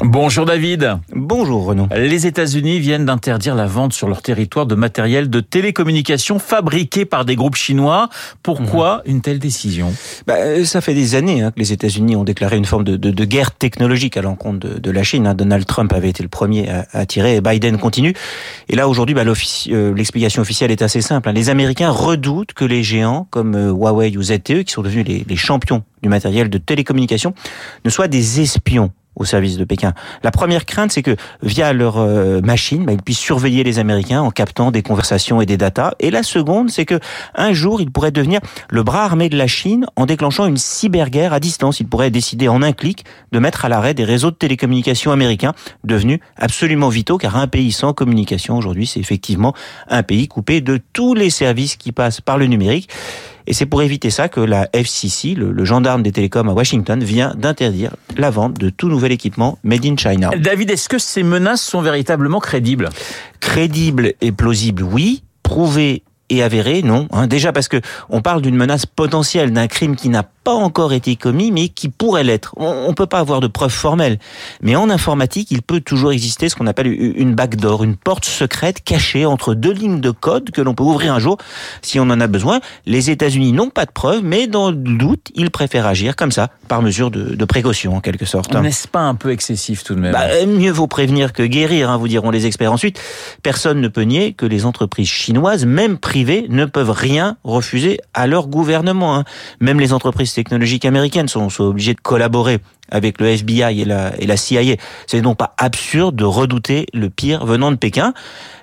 Bonjour David. Bonjour Renaud. Les États-Unis viennent d'interdire la vente sur leur territoire de matériel de télécommunication fabriqué par des groupes chinois. Pourquoi mmh. une telle décision? Bah, euh, Ça fait des années hein, que les États-Unis ont déclaré une forme de, de, de guerre technologique à l'encontre de, de, la Chine. Hein. Donald Trump avait été le premier à, à tirer et Biden continue. Et là aujourd'hui, bah, euh, l'explication officielle est assez simple. Hein. Les Américains redoutent que les géants comme euh, Huawei ou ZTE, qui sont devenus les, les champions du matériel de télécommunication, ne soient des espions au service de Pékin. La première crainte, c'est que via leur euh, machine, bah, ils puissent surveiller les Américains en captant des conversations et des datas. Et la seconde, c'est que un jour, ils pourraient devenir le bras armé de la Chine en déclenchant une cyberguerre à distance. Ils pourraient décider en un clic de mettre à l'arrêt des réseaux de télécommunications américains devenus absolument vitaux, car un pays sans communication aujourd'hui, c'est effectivement un pays coupé de tous les services qui passent par le numérique. Et c'est pour éviter ça que la FCC, le, gendarme des télécoms à Washington, vient d'interdire la vente de tout nouvel équipement made in China. David, est-ce que ces menaces sont véritablement crédibles? Crédibles et plausibles, oui. Prouvées et avérées, non. Hein. Déjà parce que on parle d'une menace potentielle, d'un crime qui n'a pas encore été commis, mais qui pourrait l'être. On ne peut pas avoir de preuves formelles. Mais en informatique, il peut toujours exister ce qu'on appelle une backdoor, une porte secrète cachée entre deux lignes de code que l'on peut ouvrir un jour si on en a besoin. Les États-Unis n'ont pas de preuves, mais dans le doute, ils préfèrent agir comme ça, par mesure de, de précaution en quelque sorte. N'est-ce pas un peu excessif tout de même? Bah, Mieux vaut prévenir que guérir, hein, vous diront les experts. Ensuite, personne ne peut nier que les entreprises chinoises, même privées, ne peuvent rien refuser à leur gouvernement. Hein. Même les entreprises technologiques américaines sont, obligées de collaborer avec le FBI et la, et la CIA. C'est donc pas absurde de redouter le pire venant de Pékin.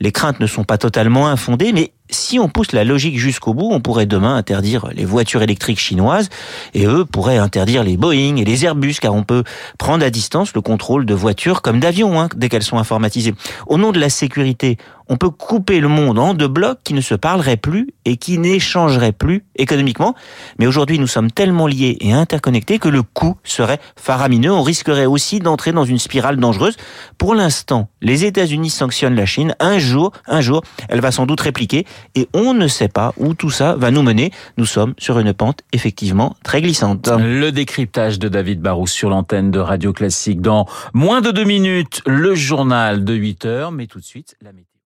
Les craintes ne sont pas totalement infondées, mais si on pousse la logique jusqu'au bout, on pourrait demain interdire les voitures électriques chinoises et eux pourraient interdire les Boeing et les Airbus car on peut prendre à distance le contrôle de voitures comme d'avions hein, dès qu'elles sont informatisées. Au nom de la sécurité, on peut couper le monde en deux blocs qui ne se parleraient plus et qui n'échangeraient plus économiquement. Mais aujourd'hui, nous sommes tellement liés et interconnectés que le coût serait faramineux. On risquerait aussi d'entrer dans une spirale dangereuse. Pour l'instant, les États-Unis sanctionnent la Chine. Un jour, un jour, elle va sans doute répliquer et on ne sait pas où tout ça va nous mener. Nous sommes sur une pente effectivement très glissante. Le décryptage de David Barrou sur l'antenne de Radio Classique dans moins de deux minutes, le journal de 8 heures, mais tout de suite la météo.